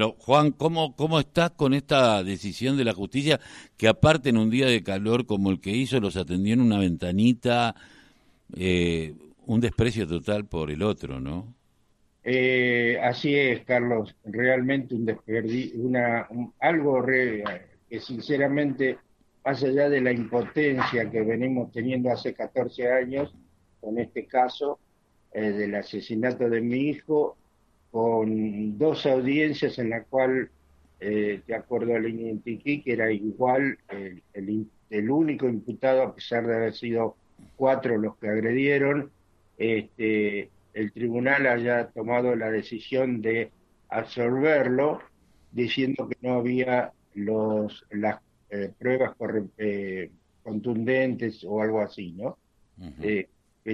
Juan, ¿cómo, ¿cómo estás con esta decisión de la justicia que aparte en un día de calor como el que hizo los atendió en una ventanita, eh, un desprecio total por el otro, ¿no? Eh, así es, Carlos, realmente un desperdicio, una, algo que sinceramente, más allá de la impotencia que venimos teniendo hace 14 años con este caso eh, del asesinato de mi hijo, con dos audiencias en la cual, eh, de acuerdo al que era igual el, el, único imputado, a pesar de haber sido cuatro los que agredieron, este, el tribunal haya tomado la decisión de absorberlo, diciendo que no había los, las eh, pruebas eh, contundentes o algo así, ¿no?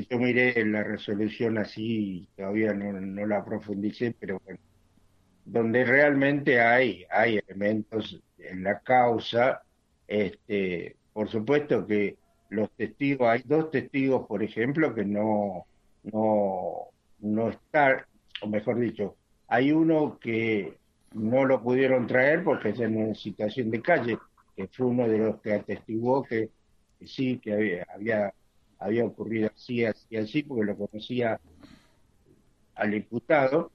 Yo miré la resolución así, todavía no, la profundicé, pero bueno, donde realmente hay, hay elementos en la causa, este, por supuesto que los testigos, hay dos testigos, por ejemplo, que no, no, no están, o mejor dicho, hay uno que no lo pudieron traer porque es en una situación de calle, que fue uno de los que atestiguó que, sí, que había había ocurrido así, así, así, porque lo conocía al imputado,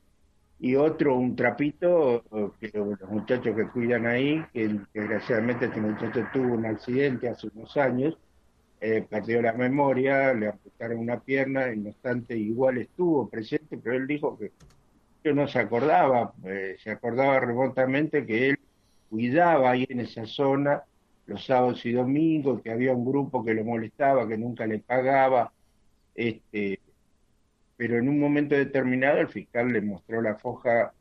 y otro, un trapito, que los muchachos que cuidan ahí, que desgraciadamente este muchacho tuvo un accidente hace unos años, eh, perdió la memoria, le amputaron una pierna, no obstante igual estuvo presente, pero él dijo que yo no se acordaba, eh, se acordaba remotamente que él cuidaba ahí en esa zona los sábados y domingos, que había un grupo que lo molestaba, que nunca le pagaba, este, pero en un momento determinado el fiscal le mostró la foja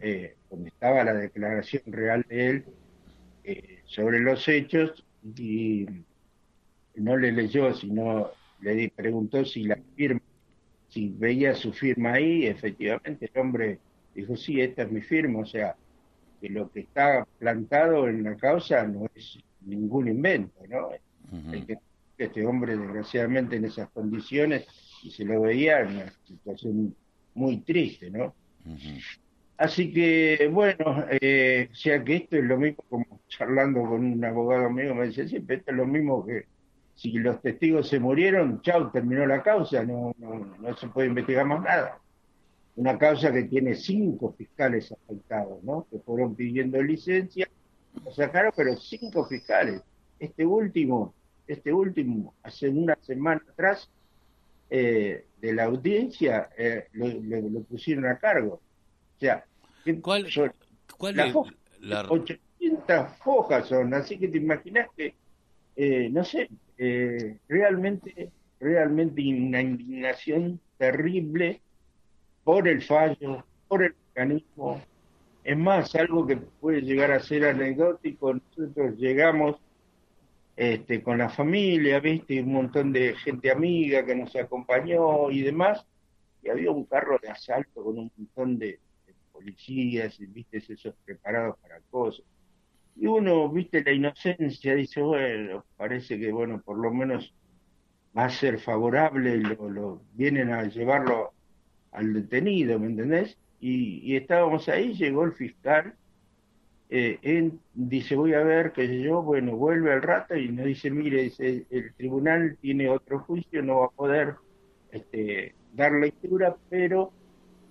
eh, donde estaba la declaración real de él eh, sobre los hechos y no le leyó, sino le preguntó si la firma, si veía su firma ahí, efectivamente el hombre dijo, sí, esta es mi firma, o sea, que lo que está plantado en la causa no es ningún invento, ¿no? este hombre, desgraciadamente, en esas condiciones, y se lo veía en una situación muy triste, ¿no? Así que, bueno, eh, o sea que esto es lo mismo, como charlando con un abogado mío, me dice, siempre esto es lo mismo que si los testigos se murieron, chau, terminó la causa, no, no, no se puede investigar más nada. Una causa que tiene cinco fiscales afectados, ¿no? Que fueron pidiendo licencia lo sacaron, pero cinco fiscales. Este último, este último, hace una semana atrás, eh, de la audiencia, eh, lo, pusieron a cargo. O sea, ¿cuál, cuál es la... 800 hojas son, así que te imaginas que, eh, no sé, realmente, realmente una indignación terrible por el fallo, por el mecanismo, es más, algo que puede llegar a ser anecdótico, nosotros llegamos este, con la familia, viste, un montón de gente amiga que nos acompañó y demás, y había un carro de asalto con un montón de, policías, y viste, esos preparados para cosas. Y uno, viste, la inocencia, dice, bueno, parece que, bueno, por lo menos va a ser favorable, lo, lo vienen a llevarlo al detenido, ¿me entendés? Y, estábamos ahí, llegó el fiscal, eh, dice, voy a ver, qué sé yo, bueno, vuelve al rato y nos dice, mire, el tribunal tiene otro juicio, no va a poder este, dar lectura, pero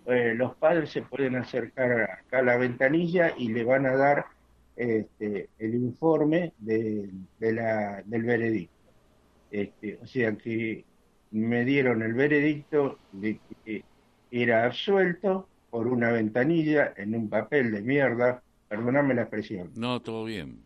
eh, los padres se pueden acercar acá a la ventanilla y le van a dar este, el informe de, del veredicto. Este, o sea que me dieron el veredicto de que era absuelto, por una ventanilla en un papel de mierda, perdóname la expresión. No, todo bien.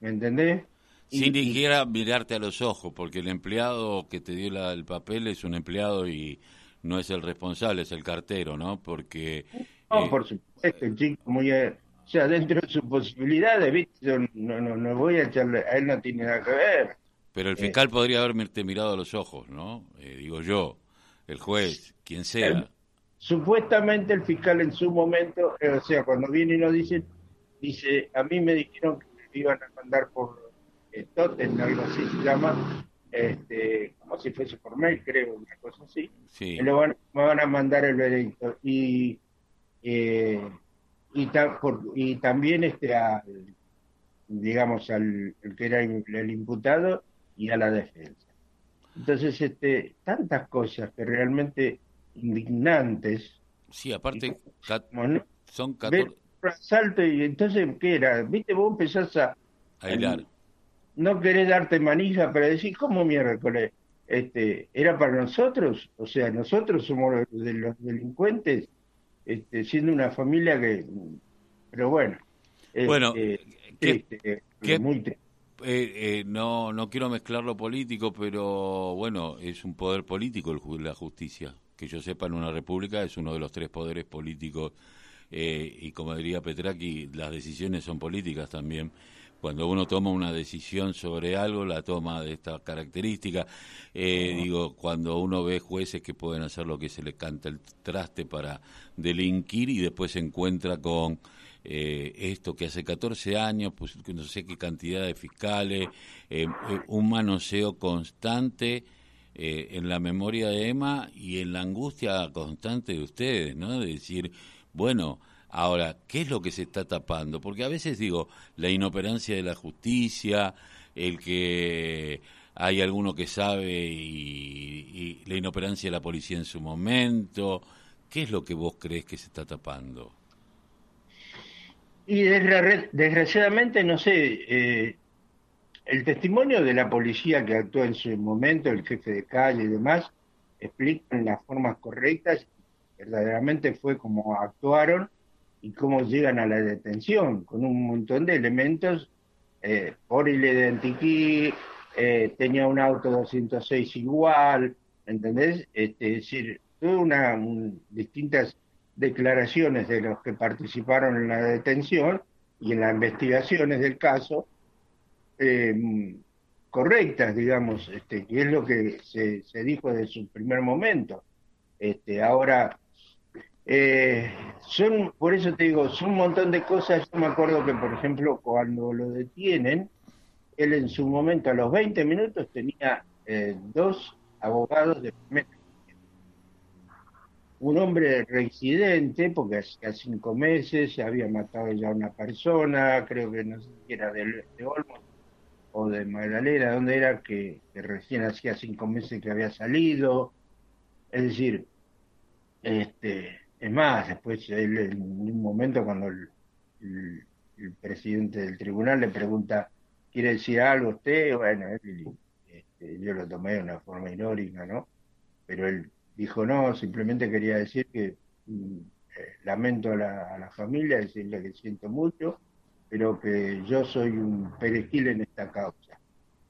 ¿Me entendés? Sin ni siquiera mirarte a los ojos, porque el empleado que te dio el papel es un empleado y no es el responsable, es el cartero, ¿no? Porque... No, eh, por supuesto, el chico muy... Eh, o sea, dentro de sus posibilidades, ¿viste? no, no, no voy a echarle... A él no tiene nada que ver. Pero el eh, fiscal podría haberte mirado a los ojos, ¿no? digo yo, el juez, quien sea. Supuestamente el fiscal en su momento, eh, o sea, cuando viene y nos dice, dice, a mí me dijeron que me iban a mandar por eh, algo así se llama, este, como si fuese por mail, creo, una cosa así. Me, van, a mandar el veredicto. Y eh, y, y también este digamos al que era el imputado y a la defensa. Entonces, este, tantas cosas que realmente indignantes. Sí, aparte, son 14. Asalto y entonces, ¿qué era? ¿Viste? Vos empezás a. A No querés darte manija para decir, ¿cómo miércoles? Este, ¿Era para nosotros? O sea, nosotros somos los, de los delincuentes, este, siendo una familia que. Pero bueno. Bueno, este, ¿qué, muy triste eh, eh, no, no quiero mezclar lo político, pero bueno, es un poder político el, la justicia. Que yo sepa, en una república es uno de los tres poderes políticos. Eh, y como diría Petraki, las decisiones son políticas también. Cuando uno toma una decisión sobre algo, la toma de esta característica. Digo, cuando uno ve jueces que pueden hacer lo que se les canta el traste para delinquir y después se encuentra con eh, esto que hace 14 años, pues no sé qué cantidad de fiscales, eh, eh, un manoseo constante en la memoria de Emma y en la angustia constante de ustedes, ¿no? De decir, bueno, ahora, ¿qué es lo que se está tapando? Porque a veces digo, la inoperancia de la justicia, el que hay alguno que sabe y la inoperancia de la policía en su momento, ¿qué es lo que vos crees que se está tapando? Y desgraciadamente, no sé, eh, el testimonio de la policía que actuó en su momento, el jefe de calle y demás, explican las formas correctas, verdaderamente fue como actuaron y cómo llegan a la detención, con un montón de elementos, eh, por el eh, tenía un auto 206 igual, ¿entendés? Este, es decir, tuvo una, distintas declaraciones de los que participaron en la detención y en las investigaciones del caso eh, correctas, digamos, este, es lo que se, se, dijo desde su primer momento. Este, ahora, eh, son, por eso te digo, son un montón de cosas. Yo me acuerdo que, por ejemplo, cuando lo detienen, él en su momento, a los 20 minutos, tenía eh, dos abogados de un hombre residente, porque hacía cinco meses se había matado ya una persona, creo que no sé si era de, de Olmos o de Magdalena, donde era que, recién hacía cinco meses que había salido. Es decir, este, es más, después él en un momento cuando el, presidente del tribunal le pregunta, ¿quiere decir algo usted? Bueno, este, yo lo tomé de una forma irónica, ¿no? Pero él dijo no, simplemente quería decir que mm, eh, lamento a la, familia, decirle que siento mucho, pero que yo soy un perejil en esta causa.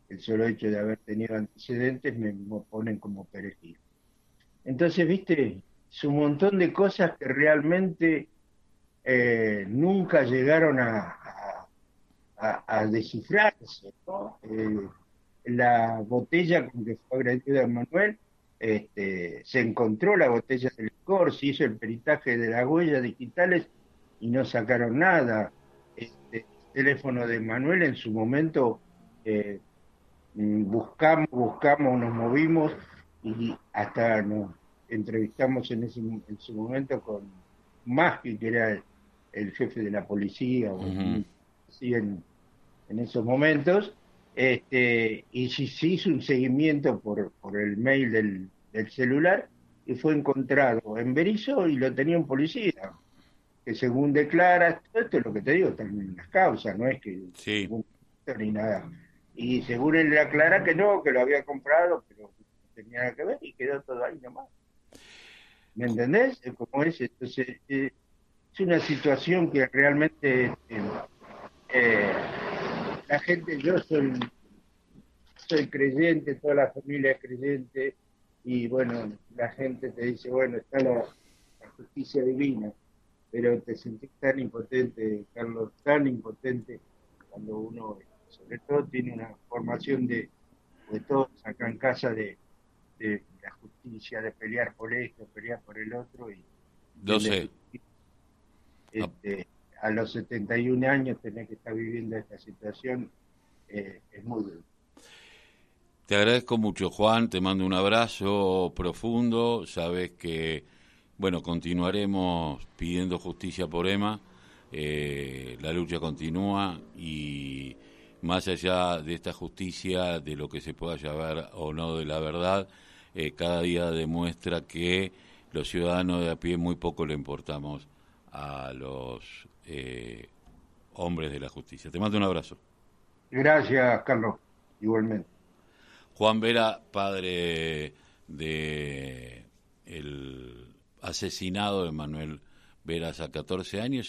El solo hecho de haber tenido antecedentes me ponen como perejil. Entonces, viste, es un montón de cosas que realmente eh, nunca llegaron a, a, descifrarse. Eh, la botella con que fue agredida Manuel este, se encontró la botella del licor, se hizo el peritaje de las huellas digitales y no sacaron nada. Este, el teléfono de Manuel en su momento eh, buscamos, buscamos, nos movimos y hasta nos entrevistamos en, ese, en su momento con Maschi, que era el, jefe de la policía, o así en, en esos momentos, este, y se, se, hizo un seguimiento por, por el mail del, del, celular y fue encontrado en Berizo y lo tenía un policía, que según declara, esto es lo que te digo, también las causas, no es que sí. ni nada. Y según él le aclara que no, que lo había comprado, pero no tenía nada que ver y quedó todo ahí nomás. ¿Me entendés? Como es, entonces, eh, es una situación que realmente eh, eh la gente, yo soy, soy creyente, toda la familia es creyente, y bueno, la gente te dice, bueno, está la, justicia divina, pero te sentís tan impotente, Carlos, tan impotente cuando uno, sobre todo, tiene una formación de, de todos acá en casa de, de la justicia, de pelear por esto, pelear por el otro. y no sé. Este, a los 71 años tener que estar viviendo esta situación eh, es muy duro. Te agradezco mucho, Juan, te mando un abrazo profundo, sabes que, bueno, continuaremos pidiendo justicia por Emma, eh, la lucha continúa y más allá de esta justicia, de lo que se pueda llevar o no de la verdad, eh, cada día demuestra que los ciudadanos de a pie muy poco le importamos a los eh, hombres de la justicia. Te mando un abrazo. Gracias, Carlos, igualmente. Juan Vera, padre de el asesinado de Manuel Veras a 14 años.